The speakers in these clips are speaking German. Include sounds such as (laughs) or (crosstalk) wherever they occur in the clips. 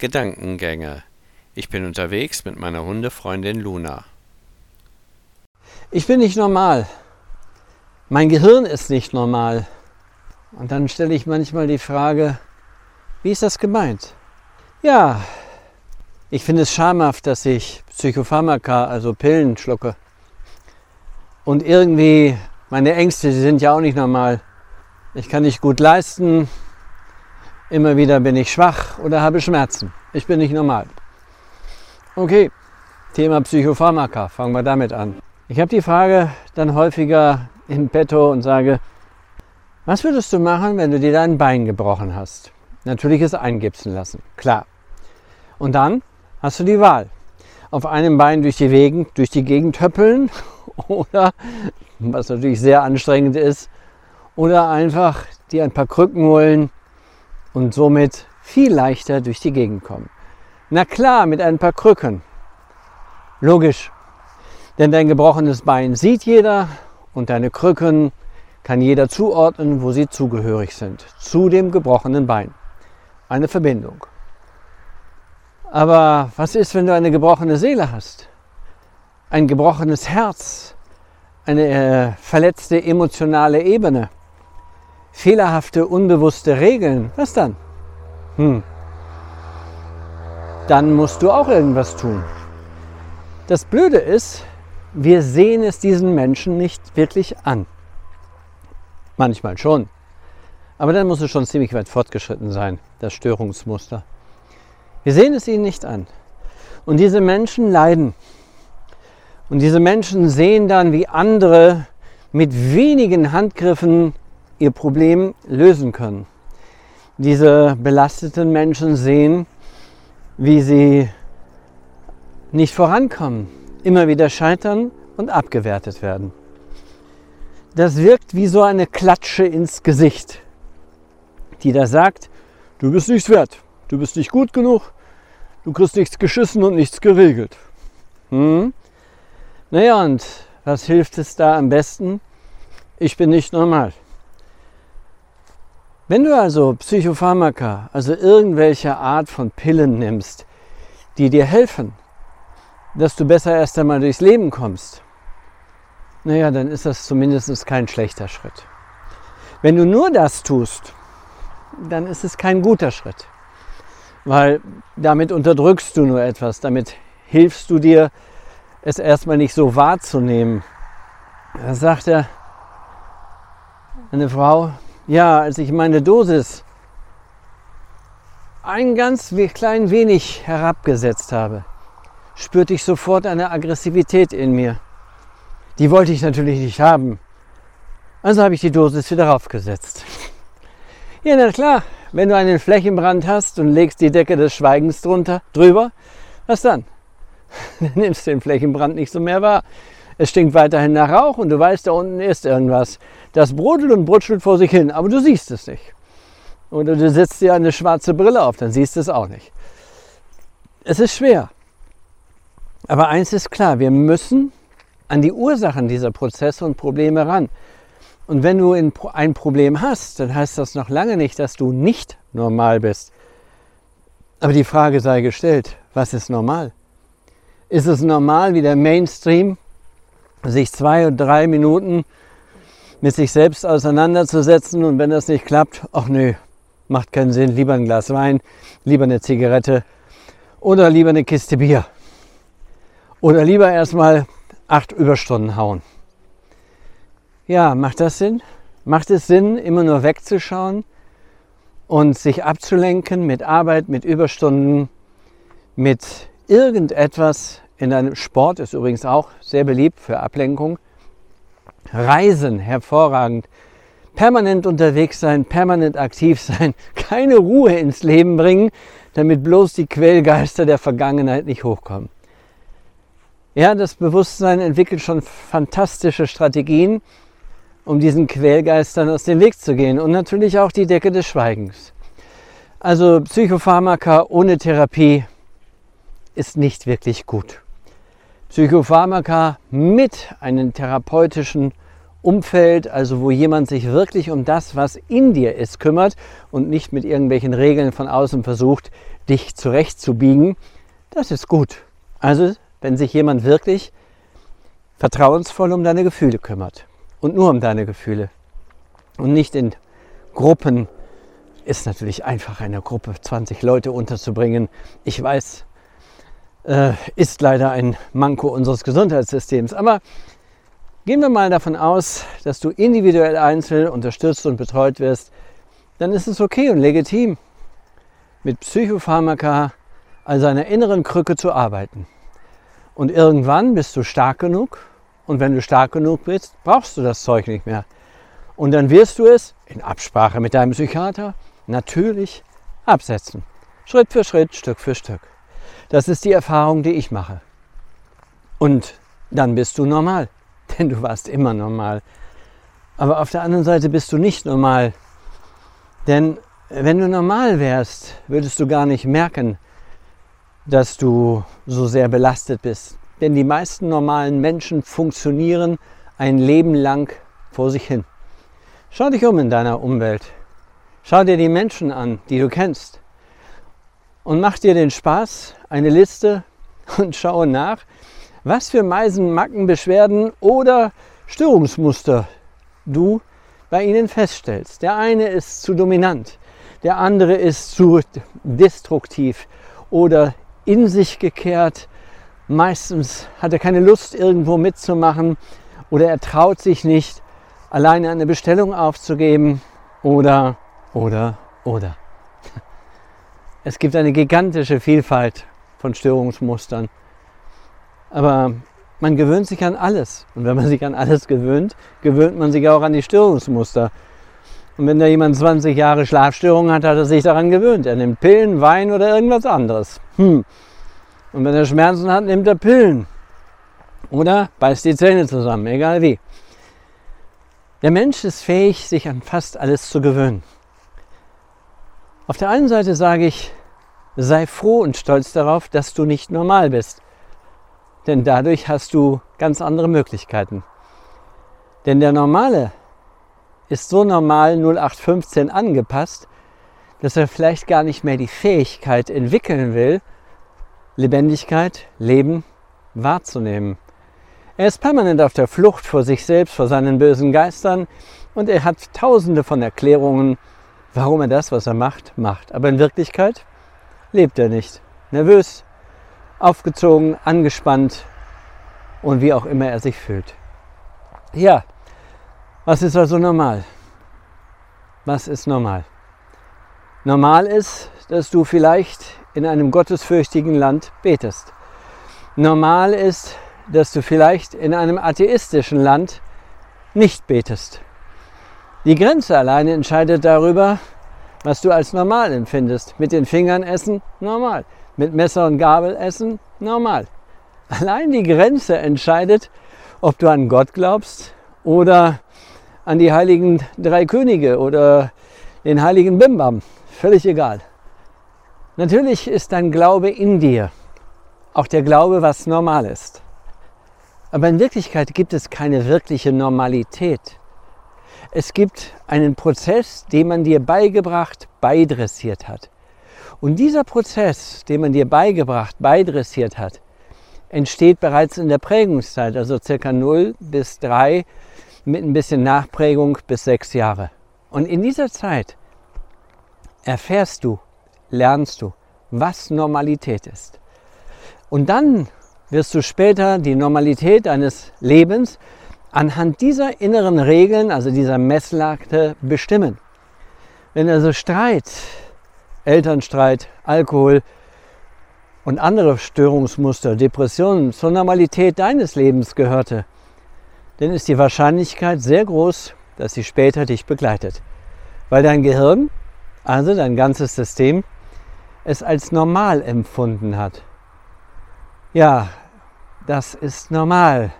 Gedankengänge. Ich bin unterwegs mit meiner Hundefreundin Luna. Ich bin nicht normal. Mein Gehirn ist nicht normal. Und dann stelle ich manchmal die Frage, wie ist das gemeint? Ja, ich finde es schamhaft, dass ich Psychopharmaka, also Pillen schlucke. Und irgendwie, meine Ängste, die sind ja auch nicht normal. Ich kann nicht gut leisten, immer wieder bin ich schwach oder habe Schmerzen. Ich bin nicht normal. Okay, Thema Psychopharmaka, fangen wir damit an. Ich habe die Frage dann häufiger in petto und sage, was würdest du machen, wenn du dir dein Bein gebrochen hast? Natürlich es eingipsen lassen, klar. Und dann hast du die Wahl. Auf einem Bein durch die, Gegend, durch die Gegend höppeln (laughs) oder, was natürlich sehr anstrengend ist, oder einfach dir ein paar Krücken holen und somit viel leichter durch die Gegend kommen. Na klar, mit ein paar Krücken. Logisch. Denn dein gebrochenes Bein sieht jeder und deine Krücken kann jeder zuordnen, wo sie zugehörig sind. Zu dem gebrochenen Bein. Eine Verbindung. Aber was ist, wenn du eine gebrochene Seele hast? Ein gebrochenes Herz? Eine äh, verletzte emotionale Ebene? Fehlerhafte, unbewusste Regeln? Was dann? Hm. Dann musst du auch irgendwas tun. Das Blöde ist, wir sehen es diesen Menschen nicht wirklich an. Manchmal schon. Aber dann muss es schon ziemlich weit fortgeschritten sein, das Störungsmuster. Wir sehen es ihnen nicht an. Und diese Menschen leiden. Und diese Menschen sehen dann, wie andere mit wenigen Handgriffen ihr Problem lösen können. Diese belasteten Menschen sehen, wie sie nicht vorankommen, immer wieder scheitern und abgewertet werden. Das wirkt wie so eine Klatsche ins Gesicht, die da sagt, du bist nichts wert, du bist nicht gut genug, du kriegst nichts geschissen und nichts geregelt. Hm? Naja, und was hilft es da am besten? Ich bin nicht normal. Wenn du also Psychopharmaka, also irgendwelche Art von Pillen nimmst, die dir helfen, dass du besser erst einmal durchs Leben kommst, naja, dann ist das zumindest kein schlechter Schritt. Wenn du nur das tust, dann ist es kein guter Schritt, weil damit unterdrückst du nur etwas, damit hilfst du dir, es erstmal nicht so wahrzunehmen. Da sagt er, eine Frau, ja, als ich meine Dosis ein ganz klein wenig herabgesetzt habe, spürte ich sofort eine Aggressivität in mir. Die wollte ich natürlich nicht haben. Also habe ich die Dosis wieder raufgesetzt. Ja, na klar, wenn du einen Flächenbrand hast und legst die Decke des Schweigens drunter, drüber, was dann? (laughs) Dann nimmst du den Flächenbrand nicht so mehr wahr. Es stinkt weiterhin nach Rauch und du weißt, da unten ist irgendwas. Das brodelt und brutschelt vor sich hin, aber du siehst es nicht. Oder du setzt dir eine schwarze Brille auf, dann siehst du es auch nicht. Es ist schwer. Aber eins ist klar, wir müssen an die Ursachen dieser Prozesse und Probleme ran. Und wenn du ein Problem hast, dann heißt das noch lange nicht, dass du nicht normal bist. Aber die Frage sei gestellt, was ist normal? Ist es normal, wie der Mainstream sich zwei oder drei Minuten mit sich selbst auseinanderzusetzen und wenn das nicht klappt, ach nö, macht keinen Sinn, lieber ein Glas Wein, lieber eine Zigarette oder lieber eine Kiste Bier. Oder lieber erstmal acht Überstunden hauen. Ja, macht das Sinn? Macht es Sinn, immer nur wegzuschauen und sich abzulenken mit Arbeit, mit Überstunden, mit irgendetwas, in einem Sport ist übrigens auch sehr beliebt für Ablenkung. Reisen, hervorragend. Permanent unterwegs sein, permanent aktiv sein, (laughs) keine Ruhe ins Leben bringen, damit bloß die Quellgeister der Vergangenheit nicht hochkommen. Ja, das Bewusstsein entwickelt schon fantastische Strategien, um diesen Quellgeistern aus dem Weg zu gehen und natürlich auch die Decke des Schweigens. Also Psychopharmaka ohne Therapie ist nicht wirklich gut. Psychopharmaka mit einem therapeutischen Umfeld, also wo jemand sich wirklich um das, was in dir ist, kümmert und nicht mit irgendwelchen Regeln von außen versucht, dich zurechtzubiegen, das ist gut. Also wenn sich jemand wirklich vertrauensvoll um deine Gefühle kümmert und nur um deine Gefühle und nicht in Gruppen. Ist natürlich einfach, eine Gruppe 20 Leute unterzubringen. Ich weiß, äh, ist leider ein Manko unseres Gesundheitssystems. Aber gehen wir mal davon aus, dass du individuell einzeln unterstützt und betreut wirst, dann ist es okay und legitim, mit Psychopharmaka als einer inneren Krücke zu arbeiten. Und irgendwann bist du stark genug und wenn du stark genug bist, brauchst du das Zeug nicht mehr. Und dann wirst du es in Absprache mit deinem Psychiater natürlich absetzen. Schritt für Schritt, Stück für Stück. Das ist die Erfahrung, die ich mache. Und dann bist du normal, (laughs) denn du warst immer normal. Aber auf der anderen Seite bist du nicht normal. Denn wenn du normal wärst, würdest du gar nicht merken, dass du so sehr belastet bist. Denn die meisten normalen Menschen funktionieren ein Leben lang vor sich hin. Schau dich um in deiner Umwelt. Schau dir die Menschen an, die du kennst. Und mach dir den Spaß, eine Liste und schaue nach, was für Meisen, Macken, Beschwerden oder Störungsmuster du bei ihnen feststellst. Der eine ist zu dominant, der andere ist zu destruktiv oder in sich gekehrt. Meistens hat er keine Lust, irgendwo mitzumachen oder er traut sich nicht, alleine eine Bestellung aufzugeben oder, oder, oder. Es gibt eine gigantische Vielfalt von Störungsmustern. Aber man gewöhnt sich an alles. Und wenn man sich an alles gewöhnt, gewöhnt man sich auch an die Störungsmuster. Und wenn da jemand 20 Jahre Schlafstörungen hat, hat er sich daran gewöhnt. Er nimmt Pillen, Wein oder irgendwas anderes. Hm. Und wenn er Schmerzen hat, nimmt er Pillen. Oder beißt die Zähne zusammen, egal wie. Der Mensch ist fähig, sich an fast alles zu gewöhnen. Auf der einen Seite sage ich, sei froh und stolz darauf, dass du nicht normal bist. Denn dadurch hast du ganz andere Möglichkeiten. Denn der Normale ist so normal 0815 angepasst, dass er vielleicht gar nicht mehr die Fähigkeit entwickeln will, Lebendigkeit, Leben wahrzunehmen. Er ist permanent auf der Flucht vor sich selbst, vor seinen bösen Geistern und er hat tausende von Erklärungen, warum er das, was er macht, macht. Aber in Wirklichkeit lebt er nicht. Nervös, aufgezogen, angespannt und wie auch immer er sich fühlt. Ja, was ist also normal? Was ist normal? Normal ist, dass du vielleicht in einem gottesfürchtigen Land betest. Normal ist, dass du vielleicht in einem atheistischen Land nicht betest. Die Grenze alleine entscheidet darüber, was du als normal empfindest. Mit den Fingern essen, normal. Mit Messer und Gabel essen, normal. Allein die Grenze entscheidet, ob du an Gott glaubst oder an die heiligen drei Könige oder den heiligen Bimbam. Völlig egal. Natürlich ist dein Glaube in dir. Auch der Glaube, was normal ist. Aber in Wirklichkeit gibt es keine wirkliche Normalität. Es gibt einen Prozess, den man dir beigebracht, beidressiert hat. Und dieser Prozess, den man dir beigebracht, beidressiert hat, entsteht bereits in der Prägungszeit, also circa 0 bis 3 mit ein bisschen Nachprägung bis 6 Jahre. Und in dieser Zeit erfährst du, lernst du, was Normalität ist. Und dann wirst du später die Normalität deines Lebens anhand dieser inneren Regeln, also dieser Messlatte, bestimmen. Wenn also Streit, Elternstreit, Alkohol und andere Störungsmuster, Depressionen zur Normalität deines Lebens gehörte, dann ist die Wahrscheinlichkeit sehr groß, dass sie später dich begleitet. Weil dein Gehirn, also dein ganzes System, es als normal empfunden hat. Ja, das ist normal.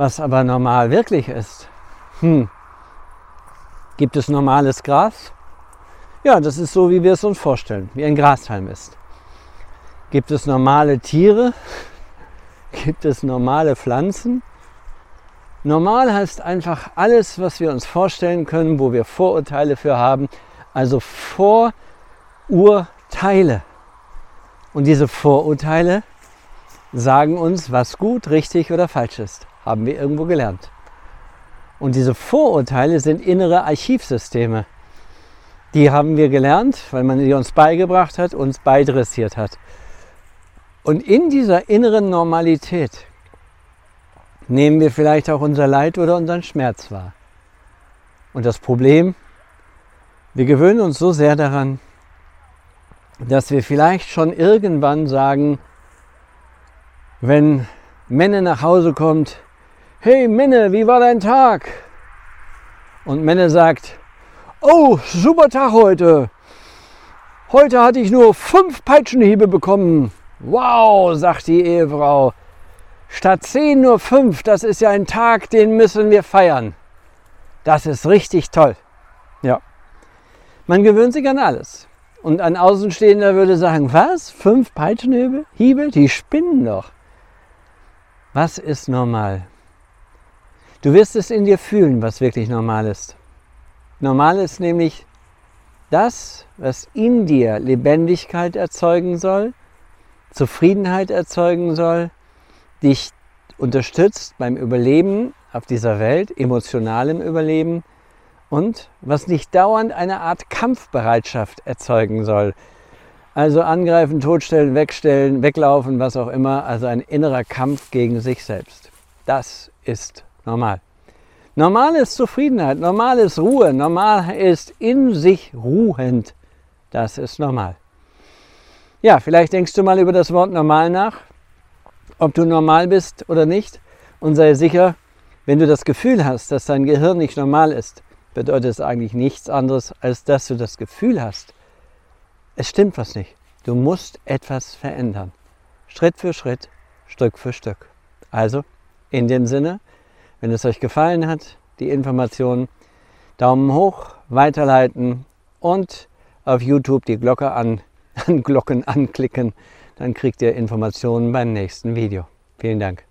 Was aber normal wirklich ist. Hm. Gibt es normales Gras? Ja, das ist so, wie wir es uns vorstellen, wie ein Grashalm ist. Gibt es normale Tiere? (laughs) Gibt es normale Pflanzen? Normal heißt einfach alles, was wir uns vorstellen können, wo wir Vorurteile für haben, also Vorurteile. Und diese Vorurteile sagen uns, was gut, richtig oder falsch ist. Haben wir irgendwo gelernt. Und diese Vorurteile sind innere Archivsysteme. Die haben wir gelernt, weil man sie uns beigebracht hat, uns beidressiert hat. Und in dieser inneren Normalität nehmen wir vielleicht auch unser Leid oder unseren Schmerz wahr. Und das Problem, wir gewöhnen uns so sehr daran, dass wir vielleicht schon irgendwann sagen, wenn Menne nach Hause kommt, hey Menne, wie war dein Tag? Und Menne sagt, oh, super Tag heute. Heute hatte ich nur fünf Peitschenhiebe bekommen. Wow, sagt die Ehefrau. Statt zehn nur fünf, das ist ja ein Tag, den müssen wir feiern. Das ist richtig toll. Ja. Man gewöhnt sich an alles. Und ein Außenstehender würde sagen, was? Fünf Peitschenhiebe? Hiebe? Die spinnen doch. Was ist normal? Du wirst es in dir fühlen, was wirklich normal ist. Normal ist nämlich das, was in dir Lebendigkeit erzeugen soll, Zufriedenheit erzeugen soll, dich unterstützt beim Überleben auf dieser Welt, emotionalem Überleben und was nicht dauernd eine Art Kampfbereitschaft erzeugen soll. Also angreifen, totstellen, wegstellen, weglaufen, was auch immer. Also ein innerer Kampf gegen sich selbst. Das ist normal. Normal ist Zufriedenheit, normal ist Ruhe, normal ist in sich ruhend. Das ist normal. Ja, vielleicht denkst du mal über das Wort normal nach, ob du normal bist oder nicht. Und sei sicher, wenn du das Gefühl hast, dass dein Gehirn nicht normal ist, bedeutet es eigentlich nichts anderes, als dass du das Gefühl hast, es stimmt was nicht. Du musst etwas verändern. Schritt für Schritt, Stück für Stück. Also, in dem Sinne, wenn es euch gefallen hat, die Informationen, Daumen hoch, weiterleiten und auf YouTube die Glocke an, (laughs) an Glocken anklicken, dann kriegt ihr Informationen beim nächsten Video. Vielen Dank.